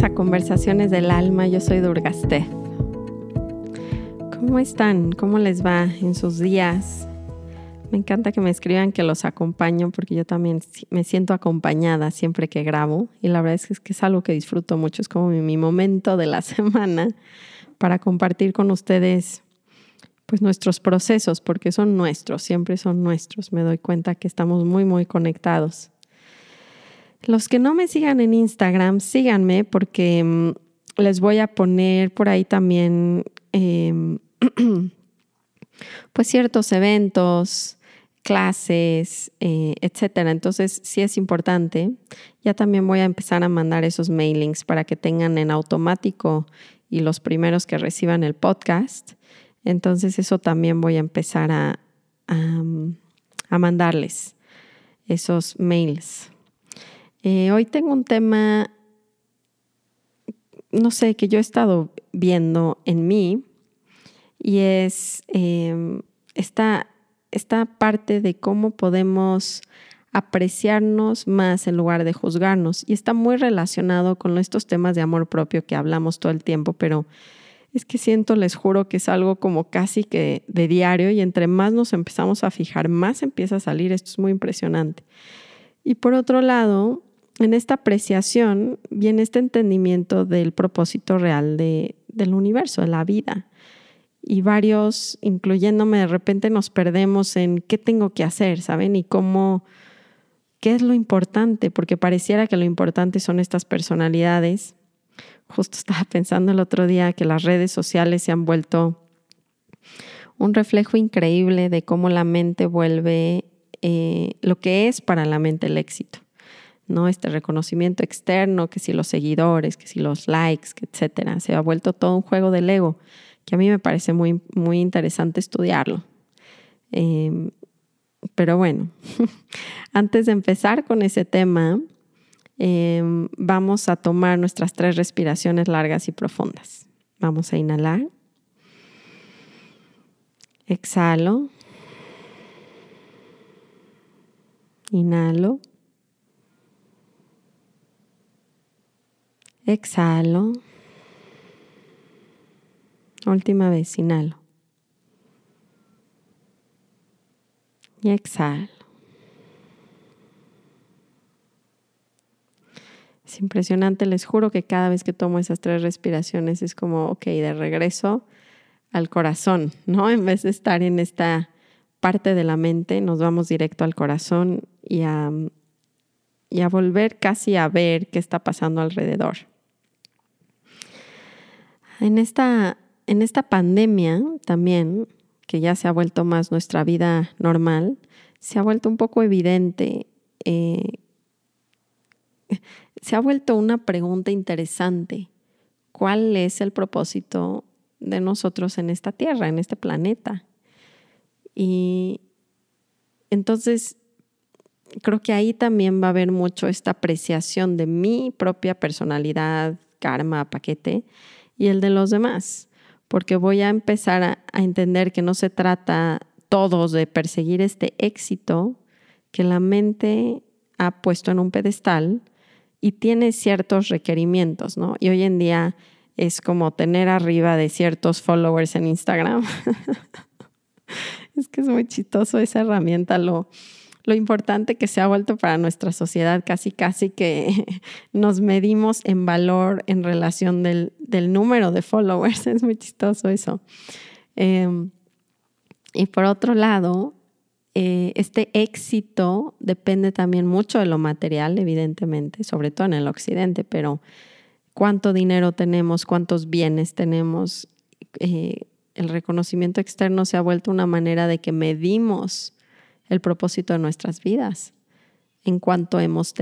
a Conversaciones del Alma. Yo soy Durgaste. ¿Cómo están? ¿Cómo les va en sus días? Me encanta que me escriban que los acompaño porque yo también me siento acompañada siempre que grabo y la verdad es que es, algo que disfruto mucho, es como mi, momento de la semana para compartir con ustedes pues nuestros procesos porque son nuestros, siempre son nuestros. Me doy cuenta que estamos muy muy conectados. Los que no me sigan en Instagram, síganme porque mm, les voy a poner por ahí también em, pues ciertos eventos, clases, eh, etcétera. Entonces, sí es importante. Ya también voy a empezar a mandar esos mailings para que tengan en automático y los primeros que reciban el podcast. Entonces, eso también voy a empezar a, a mandarles esos mails. Eh, hoy tengo un tema, no sé, que yo he estado viendo en mí y es em, esta, esta parte de cómo podemos apreciarnos más en lugar de juzgarnos. Y está muy relacionado con estos temas de amor propio que hablamos todo el tiempo, pero es que siento, les juro, que es algo como casi que de diario y entre más nos empezamos a fijar, más empieza a salir. Esto es muy impresionante. Y por otro lado, en esta apreciación viene este entendimiento del propósito real de, del universo, de la vida. Y varios, incluyéndome, de repente nos perdemos en qué tengo que hacer, ¿saben? Y cómo, qué es lo importante, porque pareciera que lo importante son estas personalidades. Justo estaba pensando el otro día que las redes sociales se han vuelto un reflejo increíble de cómo la mente vuelve eh, lo que es para la mente el éxito. ¿No? Este reconocimiento externo, que si los seguidores, que si los likes, etcétera. Se ha vuelto todo un juego del ego que a mí me parece muy, muy interesante estudiarlo. Em, pero bueno, antes de empezar con ese tema, em, vamos a tomar nuestras tres respiraciones largas y profundas. Vamos a inhalar. Exhalo. Inhalo. Exhalo. Última vez, inhalo. Y exhalo. Es impresionante, les juro que cada vez que tomo esas tres respiraciones es como, ok, de regreso al corazón, ¿no? En vez de estar en esta parte de la mente, nos vamos directo al corazón y a, y a volver casi a ver qué está pasando alrededor. En esta, en esta pandemia también, que ya se ha vuelto más nuestra vida normal, se ha vuelto un poco evidente, eh, se ha vuelto una pregunta interesante. ¿Cuál es el propósito de nosotros en esta tierra, en este planeta? Y entonces creo que ahí también va a haber mucho esta apreciación de mi propia personalidad, karma, paquete, y el de los demás, porque voy a empezar a, entender que no se trata todos de perseguir este éxito que la mente ha puesto en un pedestal y tiene ciertos requerimientos, ¿no? Y hoy en día es como tener arriba de ciertos followers en Instagram. es que es muy chistoso esa herramienta, lo, lo importante que se ha vuelto para nuestra sociedad, casi casi que nos medimos en valor en relación del, número de followers. Es muy chistoso eso. Em, y por otro lado, eh, este éxito depende también mucho de lo material, evidentemente, sobre todo en el occidente, pero cuánto dinero tenemos, cuántos bienes tenemos. Eh, el reconocimiento externo se ha vuelto una manera de que medimos el propósito de nuestras vidas, en cuanto, hemos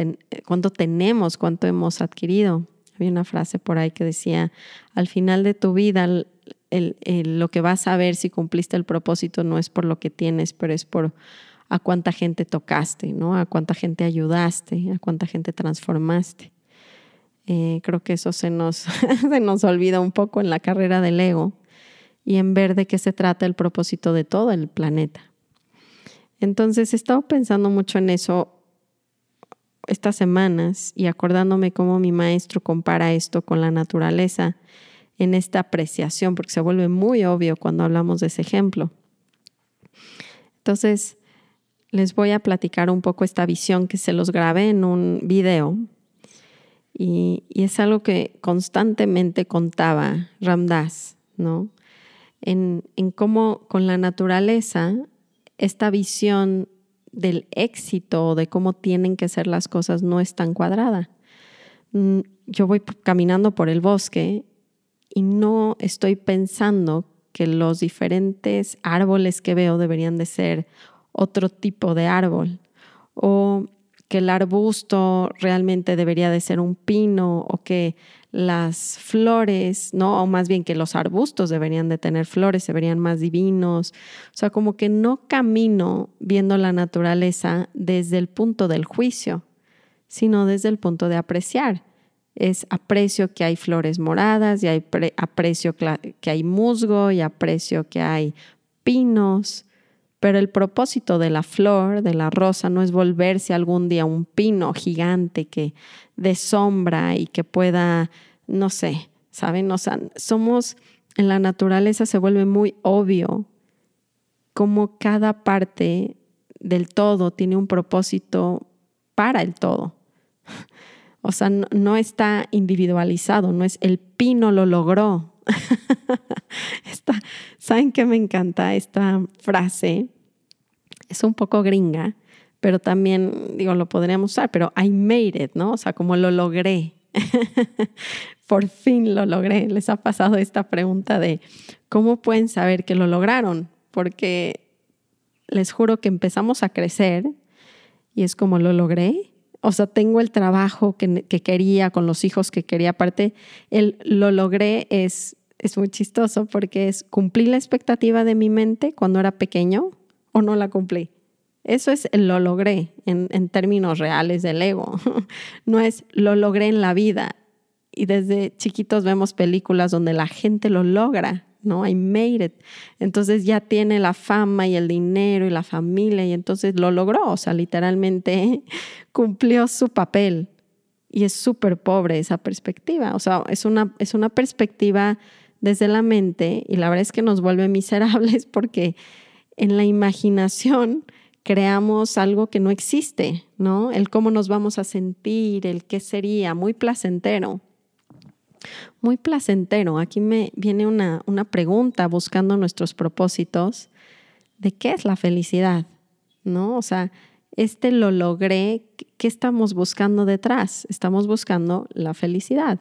cuánto tenemos, cuánto hemos adquirido. Había una frase por ahí que decía, al final de tu vida, lo que vas a ver si cumpliste el propósito no es por lo que tienes, pero es por a cuánta gente tocaste, ¿no? A cuánta gente ayudaste, a cuánta gente transformaste. Eh, creo que eso se nos, se nos olvida un poco en la carrera del ego y en ver de qué se trata el propósito de todo el planeta. Entonces he estado pensando mucho en eso estas semanas y acordándome cómo mi maestro compara esto con la naturaleza en esta apreciación, porque se vuelve muy obvio cuando hablamos de ese ejemplo. Entonces, les voy a platicar un poco esta visión que se los grabé en un video y, es algo que constantemente contaba Ramdas, ¿no? En, en cómo con la naturaleza esta visión del éxito, de cómo tienen que ser las cosas, no es tan cuadrada. Mm, yo voy caminando por el bosque y no estoy pensando que los diferentes árboles que veo deberían de ser otro tipo de árbol o que el arbusto realmente debería de ser un pino o que las flores, ¿no? O más bien que los arbustos deberían de tener flores, se verían más divinos. O sea, como que no camino viendo la naturaleza desde el punto del juicio, sino desde el punto de apreciar. Es aprecio que hay flores moradas y hay aprecio que hay musgo y aprecio que hay pinos pero el propósito de la flor, de la rosa, no es volverse algún día un pino gigante que de sombra y que pueda, no sé, ¿saben? O sea, somos, en la naturaleza se vuelve muy obvio cómo cada parte del todo tiene un propósito para el todo. O sea, no, no está individualizado, no es el pino lo logró, ¿Saben qué me encanta esta frase? Es un poco gringa, pero también, digo, lo podríamos usar, pero I made it, ¿no? O sea, como lo logré. Por fin lo logré. Les ha pasado esta pregunta de cómo pueden saber que lo lograron, porque les juro que empezamos a crecer y es como lo logré. O sea, tengo el trabajo que, que quería, con los hijos que quería. Aparte, el lo logré es es muy chistoso porque es cumplí la expectativa de mi mente cuando era pequeño o no la cumplí. Eso es lo logré en, términos reales del ego. No es lo logré en la vida. Y desde chiquitos vemos películas donde la gente lo logra, ¿no? I made it. Entonces ya tiene la fama y el dinero y la familia y entonces lo logró. O sea, literalmente cumplió su papel. Y es súper pobre esa perspectiva. O sea, es una, es una perspectiva desde la mente y la verdad es que nos vuelve miserables porque en la imaginación creamos algo que no existe, ¿no? El cómo nos vamos a sentir, el qué sería, muy placentero. Muy placentero. Aquí me viene una, una pregunta buscando nuestros propósitos de qué es la felicidad, ¿no? O sea, este lo logré, ¿qué estamos buscando detrás? Estamos buscando la felicidad.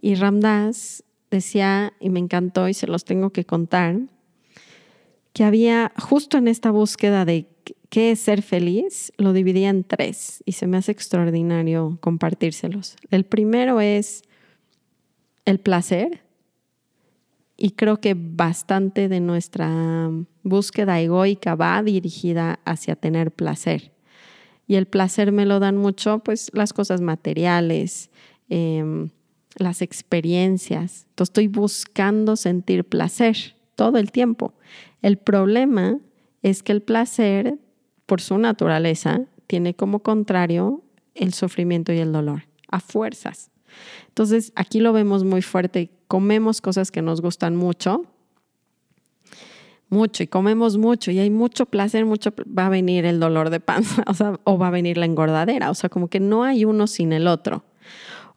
Y Ramdas decía, y me encantó y se los tengo que contar, que había justo en esta búsqueda de qué es ser feliz, lo dividía en tres y se me hace extraordinario compartírselos. El primero es el placer y creo que bastante de nuestra búsqueda egoica va dirigida hacia tener placer. Y el placer me lo dan mucho, pues las cosas materiales, eh, las experiencias. Entonces estoy buscando sentir placer todo el tiempo. El problema es que el placer, por su naturaleza, tiene como contrario el sufrimiento y el dolor, a fuerzas. Entonces aquí lo vemos muy fuerte. Comemos cosas que nos gustan mucho, mucho y comemos mucho y hay mucho placer, mucho va a venir el dolor de panza, o, o va a venir la engordadera, o sea, como que no hay uno sin el otro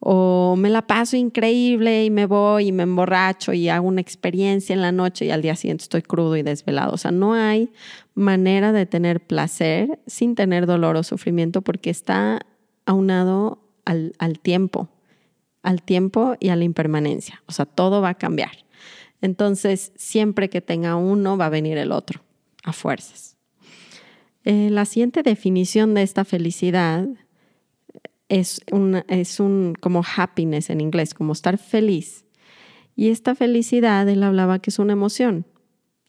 o me la paso increíble y me voy y me emborracho y hago una experiencia en la noche y al día siguiente estoy crudo y desvelado. O sea, no hay manera de tener placer sin tener dolor o sufrimiento porque está aunado al tiempo, al tiempo y a la impermanencia. O sea, todo va a cambiar. Entonces, siempre que tenga uno, va a venir el otro, a fuerzas. Eh, la siguiente definición de esta felicidad es, es un como happiness en inglés, como estar feliz. Y esta felicidad, él hablaba que es una emoción.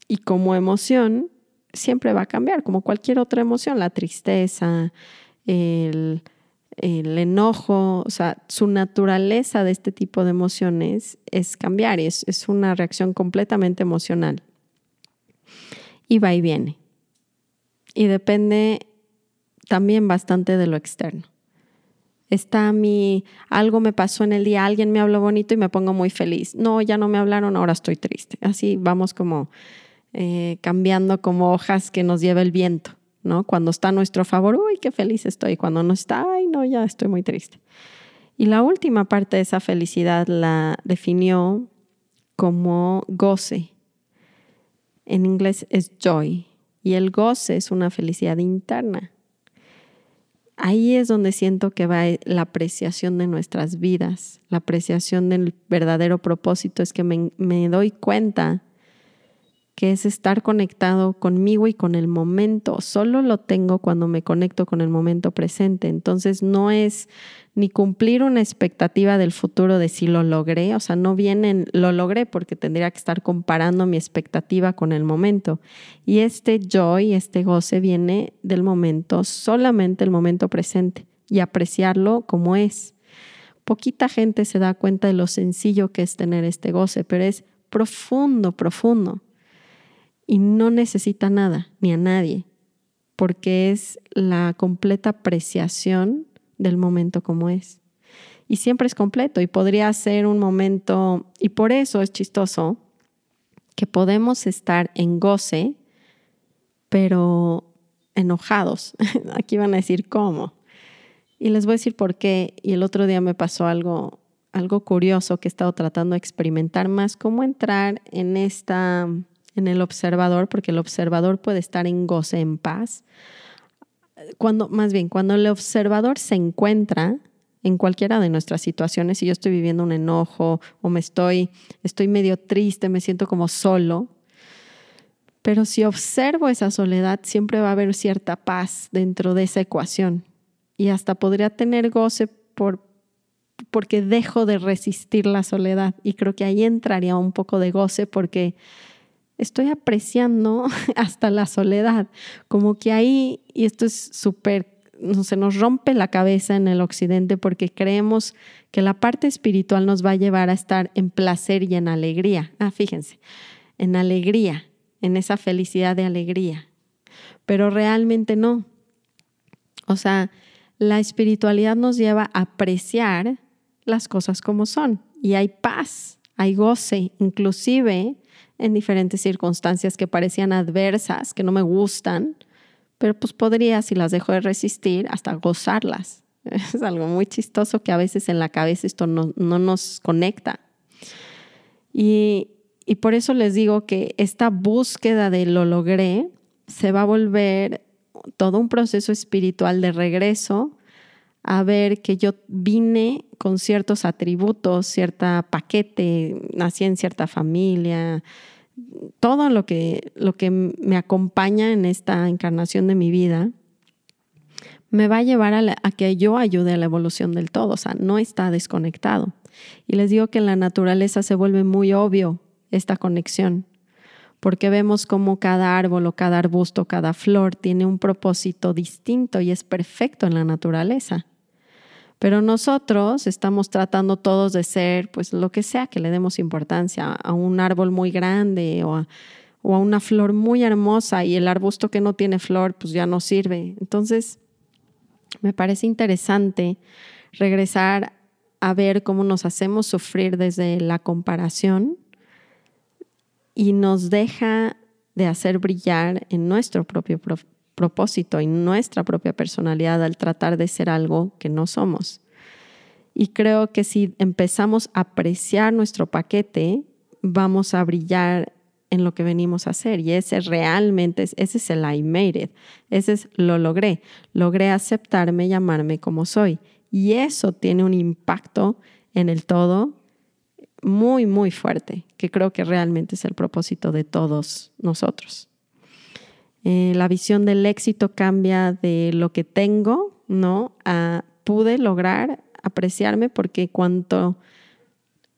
Y como emoción, siempre va a cambiar, como cualquier otra emoción, la tristeza, el, el enojo, o sea, su naturaleza de este tipo de emociones es cambiar, es, es una reacción completamente emocional. Y va y viene. Y depende también bastante de lo externo. Está mi, algo me pasó en el día, alguien me habló bonito y me pongo muy feliz. No, ya no me hablaron, ahora estoy triste. Así vamos como eh, cambiando como hojas que nos lleva el viento, Cuando está a nuestro favor, uy, qué feliz estoy. Cuando no está, ay, no, ya estoy muy triste. Y la última parte de esa felicidad la definió como goce. En inglés es joy. Y el goce es una felicidad interna ahí es donde siento que va la apreciación de nuestras vidas, la apreciación del verdadero propósito, es que me, doy cuenta que es estar conectado conmigo y con el momento. Solo lo tengo cuando me conecto con el momento presente. Entonces no es ni cumplir una expectativa del futuro de si lo logré, o sea, no vienen, lo logré porque tendría que estar comparando mi expectativa con el momento. Y este joy, este goce viene del momento, solamente el momento presente y apreciarlo como es. Poquita gente se da cuenta de lo sencillo que es tener este goce, pero es profundo, profundo. Y no necesita nada, ni a nadie, porque es la completa apreciación del momento como es. Y siempre es completo y podría ser un momento, y por eso es chistoso, que podemos estar en goce, pero enojados. Aquí van a decir cómo. Y les voy a decir por qué. Y el otro día me pasó algo, algo curioso que he estado tratando de experimentar más, cómo entrar en esta, en el observador, porque el observador puede estar en goce, en paz, cuando, más bien, cuando el observador se encuentra en cualquiera de nuestras situaciones, si yo estoy viviendo un enojo o me estoy, estoy medio triste, me siento como solo, pero si observo esa soledad, siempre va a haber cierta paz dentro de esa ecuación. Y hasta podría tener goce por, porque dejo de resistir la soledad. Y creo que ahí entraría un poco de goce porque estoy apreciando hasta la soledad, como que ahí, y esto es súper, se nos rompe la cabeza en el occidente porque creemos que la parte espiritual nos va a llevar a estar en placer y en alegría. Ah, fíjense, en alegría, en esa felicidad de alegría, pero realmente no. O sea, la espiritualidad nos lleva a apreciar las cosas como son y hay paz, hay goce, inclusive en diferentes circunstancias que parecían adversas, que no me gustan, pero pues podría, si las dejo de resistir, hasta gozarlas. Es algo muy chistoso que a veces en la cabeza esto no, nos conecta. Y, y por eso les digo que esta búsqueda de lo logré se va a volver todo un proceso espiritual de regreso a ver que yo vine con ciertos atributos, cierta paquete, nací en cierta familia, todo lo que, lo que me acompaña en esta encarnación de mi vida, me va a llevar a, a, que yo ayude a la evolución del todo, o sea, no está desconectado. Y les digo que en la naturaleza se vuelve muy obvio esta conexión, porque vemos como cada árbol o cada arbusto, cada flor tiene un propósito distinto y es perfecto en la naturaleza. Pero nosotros estamos tratando todos de ser, pues lo que sea que le demos importancia, a un árbol muy grande o a, una flor muy hermosa y el arbusto que no tiene flor, pues ya no sirve. Entonces, me parece interesante regresar a ver cómo nos hacemos sufrir desde la comparación y nos deja de hacer brillar en nuestro propio propósito y nuestra propia personalidad al tratar de ser algo que no somos. Y creo que si empezamos a apreciar nuestro paquete, vamos a brillar en lo que venimos a hacer. Y ese realmente, ese es el I made it. Ese es lo logré. Logré aceptarme, llamarme como soy. Y eso tiene un impacto en el todo muy, muy fuerte, que creo que realmente es el propósito de todos nosotros. Eh, la visión del éxito cambia de lo que tengo, ¿no? A pude lograr apreciarme porque cuanto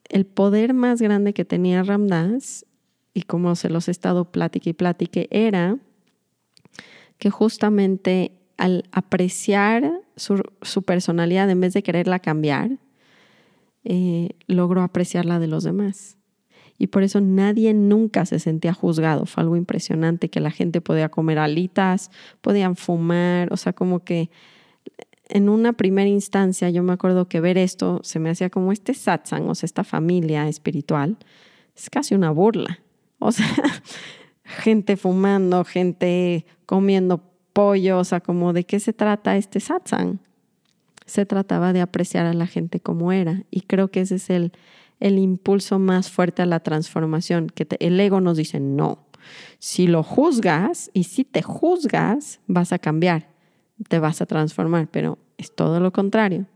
el poder más grande que tenía Ramdas, y como se los he estado platique y platique, era que justamente al apreciar su, personalidad en vez de quererla cambiar, eh, logró apreciarla de los demás y por eso nadie nunca se sentía juzgado. Fue algo impresionante que la gente podía comer alitas, podían fumar, o sea, como que en una primera instancia yo me acuerdo que ver esto se me hacía como este satsang, o sea, esta familia espiritual, es casi una burla. O sea, gente fumando, gente comiendo pollo, o sea, como de qué se trata este satsang. Se trataba de apreciar a la gente como era y creo que ese es el, el impulso más fuerte a la transformación, que el ego nos dice no. Si lo juzgas y si te juzgas, vas a cambiar, te vas a transformar, pero es todo lo contrario.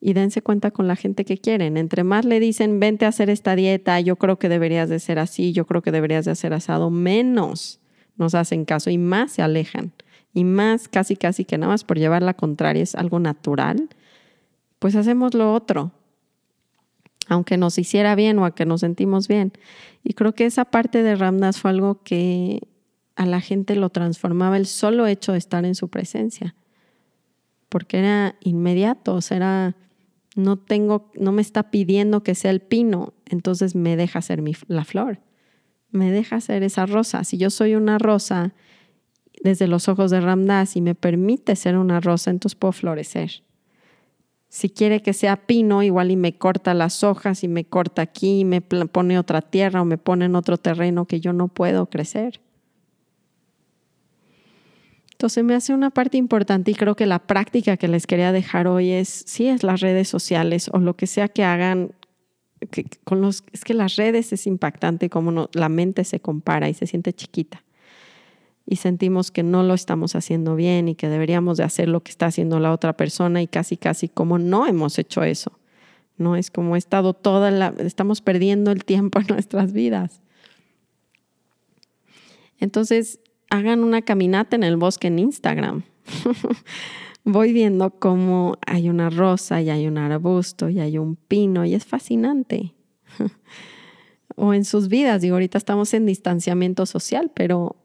Y dense cuenta con la gente que quieren. Entre más le dicen, vente a hacer esta dieta, yo creo que deberías de ser así, yo creo que deberías de hacer asado, menos nos hacen caso y más se alejan. Y más casi, casi que nada más por llevar la contraria es algo natural, pues hacemos lo otro aunque nos hiciera bien o a que nos sentimos bien. Y creo que esa parte de Ramdas fue algo que a la gente lo transformaba el solo hecho de estar en su presencia, porque era inmediato, o sea, no tengo, no me está pidiendo que sea el pino, entonces me deja ser la flor, me deja ser esa rosa. Si yo soy una rosa desde los ojos de Ramdas y me permite ser una rosa, entonces puedo florecer. Si quiere que sea pino, igual y me corta las hojas y me corta aquí y me pone otra tierra o me pone en otro terreno que yo no puedo crecer. Entonces me hace una parte importante y creo que la práctica que les quería dejar hoy es, sí, es las redes sociales o lo que sea que hagan. con los, es que las redes es impactante como la mente se compara y se siente chiquita y sentimos que no lo estamos haciendo bien y que deberíamos de hacer lo que está haciendo la otra persona y casi casi como no hemos hecho eso. No es como he estado toda la estamos perdiendo el tiempo en nuestras vidas. Entonces, hagan una caminata en el bosque en Instagram. Voy viendo cómo hay una rosa y hay un arbusto y hay un pino y es fascinante. o en sus vidas, digo, ahorita estamos en distanciamiento social, pero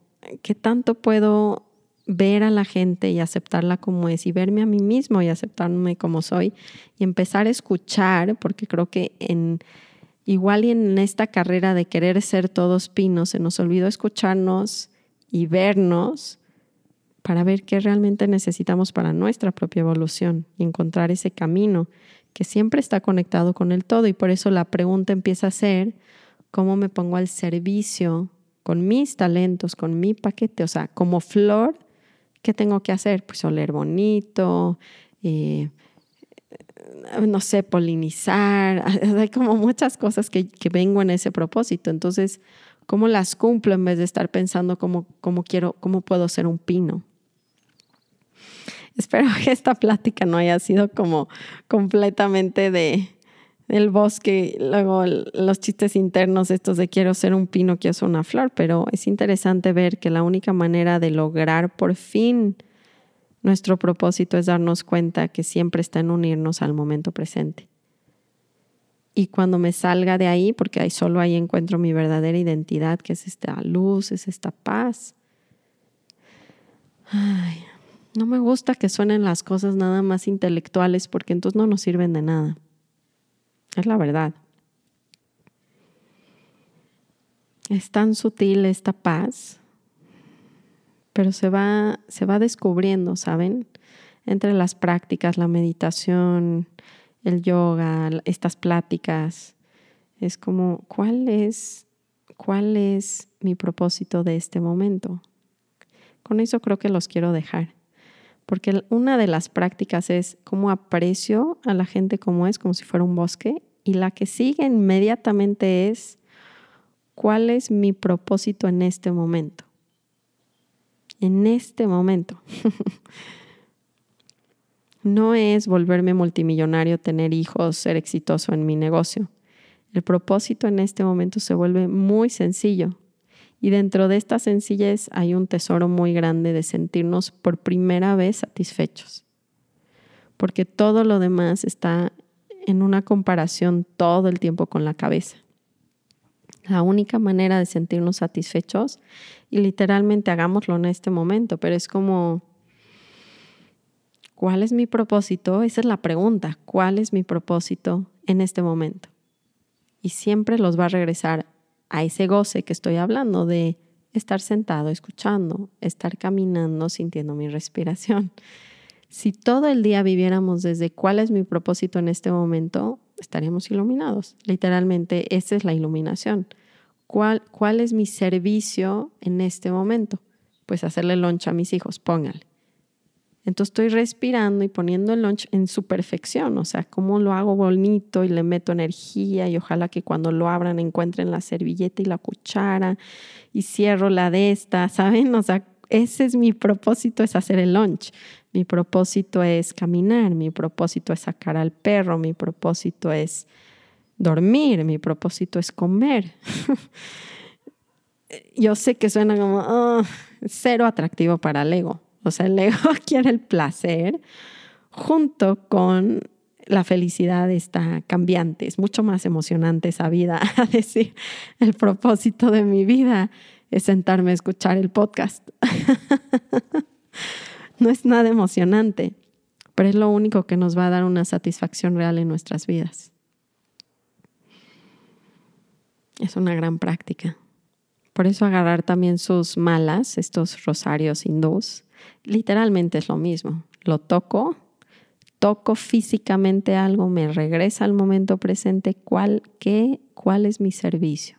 ¿qué tanto puedo ver a la gente y aceptarla como es y verme a mí mismo y aceptarme como soy y empezar a escuchar, porque creo que en igual y en esta carrera de querer ser todos pinos se nos olvidó escucharnos y vernos para ver qué realmente necesitamos para nuestra propia evolución y encontrar ese camino que siempre está conectado con el todo. Y por eso la pregunta empieza a ser cómo me pongo al servicio con mis talentos, con mi paquete, o sea, como flor, ¿qué tengo que hacer? Pues oler bonito, eh, no sé, polinizar, hay como muchas cosas que, vengo en ese propósito. Entonces, ¿cómo las cumplo en vez de estar pensando cómo, cómo quiero, cómo puedo ser un pino? Espero que esta plática no haya sido como completamente de, el bosque, luego los chistes internos estos de quiero ser un pino, quiero ser una flor, pero es interesante ver que la única manera de lograr por fin nuestro propósito es darnos cuenta que siempre está en unirnos al momento presente. Y cuando me salga de ahí, porque ahí solo ahí encuentro mi verdadera identidad, que es esta luz, es esta paz. Ay, no me gusta que suenen las cosas nada más intelectuales porque entonces no nos sirven de nada. Es la verdad. Es tan sutil esta paz, pero se va, se va descubriendo, ¿saben? Entre las prácticas, la meditación, el yoga, estas pláticas. Es como, ¿cuál es, cuál es mi propósito de este momento? Con eso creo que los quiero dejar porque una de las prácticas es cómo aprecio a la gente como es, como si fuera un bosque, y la que sigue inmediatamente es cuál es mi propósito en este momento. En este momento. no es volverme multimillonario, tener hijos, ser exitoso en mi negocio. El propósito en este momento se vuelve muy sencillo y dentro de esta sencillez hay un tesoro muy grande de sentirnos por primera vez satisfechos. Porque todo lo demás está en una comparación todo el tiempo con la cabeza. La única manera de sentirnos satisfechos, y literalmente hagámoslo en este momento, pero es como, ¿cuál es mi propósito? Esa es la pregunta, ¿cuál es mi propósito en este momento? Y siempre los va a regresar a ese goce que estoy hablando de estar sentado escuchando, estar caminando sintiendo mi respiración. Si todo el día viviéramos desde cuál es mi propósito en este momento, estaríamos iluminados. Literalmente, esa es la iluminación. ¿Cuál, cuál es mi servicio en este momento? Pues hacerle lunch a mis hijos, póngale. Entonces estoy respirando y poniendo el lunch en su perfección, o sea, cómo lo hago bonito y le meto energía y ojalá que cuando lo abran encuentren la servilleta y la cuchara y cierro la de esta, ¿saben? O sea, ese es mi propósito, es hacer el lunch. Mi propósito es caminar, mi propósito es sacar al perro, mi propósito es dormir, mi propósito es comer. Yo sé que suena como ah, cero atractivo para el ego, o sea, el ego quiere el placer junto con la felicidad está cambiante, es mucho más emocionante esa vida, a decir, el propósito de mi vida es sentarme a escuchar el podcast. no es nada emocionante, pero es lo único que nos va a dar una satisfacción real en nuestras vidas. Es una gran práctica. Por eso agarrar también sus malas, estos rosarios hindús, literalmente es lo mismo. Lo toco, toco físicamente algo, me regresa al momento presente, ¿cuál, qué, cuál es mi servicio?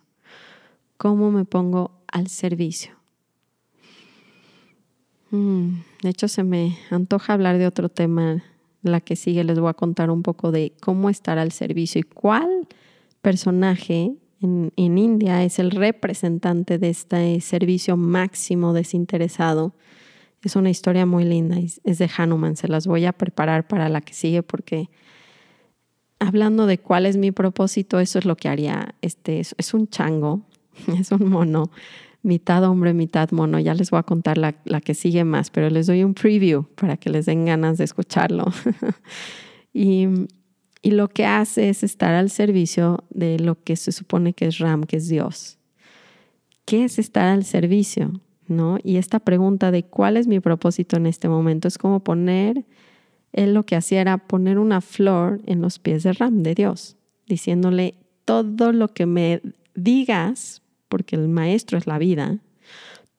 ¿Cómo me pongo al servicio? Mm, de hecho, se me antoja hablar de otro tema. La que sigue les voy a contar un poco de cómo estar al servicio y cuál personaje en, en India es el representante de este servicio máximo desinteresado es una historia muy linda, es de Hanuman, se las voy a preparar para la que sigue porque hablando de cuál es mi propósito, eso es lo que haría. Este es, un chango, es un mono, mitad hombre, mitad mono. Ya les voy a contar la, la, que sigue más, pero les doy un preview para que les den ganas de escucharlo. y, y lo que hace es estar al servicio de lo que se supone que es Ram, que es Dios. ¿Qué es estar al servicio? Y esta pregunta de cuál es mi propósito en este momento es como poner, él lo que hacía era poner una flor en los pies de Ram, de Dios, diciéndole todo lo que me digas, porque el maestro es la vida,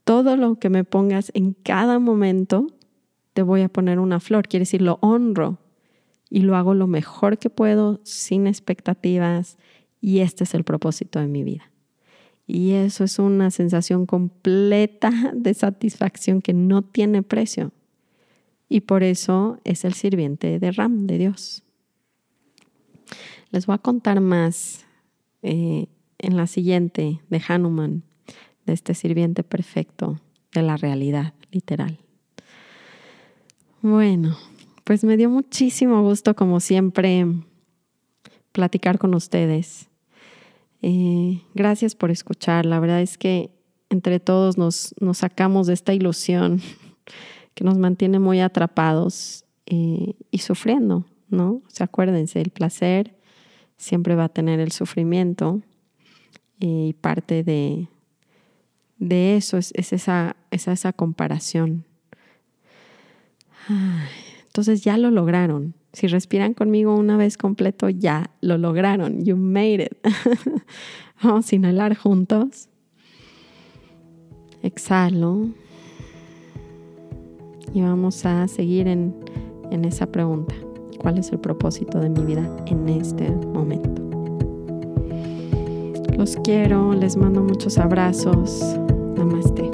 todo lo que me pongas en cada momento, te voy a poner una flor. Quiere decir, lo honro y lo hago lo mejor que puedo, sin expectativas, y este es el propósito de mi vida. Y eso es una sensación completa de satisfacción que no tiene precio. Y por eso es el sirviente de Ram, de Dios. Les voy a contar más eh, en la siguiente de Hanuman, de este sirviente perfecto de la realidad literal. Bueno, pues me dio muchísimo gusto, como siempre, platicar con ustedes. Eh, gracias por escuchar. La verdad es que entre todos nos, sacamos de esta ilusión que nos mantiene muy atrapados eh, y sufriendo, ¿no? O sea, acuérdense, el placer siempre va a tener el sufrimiento eh, y parte de, de eso es, esa, esa comparación. entonces ya lo lograron. Si respiran conmigo una vez completo, ya lo lograron. You made it. Vamos a inhalar juntos. Exhalo. Y vamos a seguir en, en esa pregunta. ¿Cuál es el propósito de mi vida en este momento? Los quiero, les mando muchos abrazos. Namaste.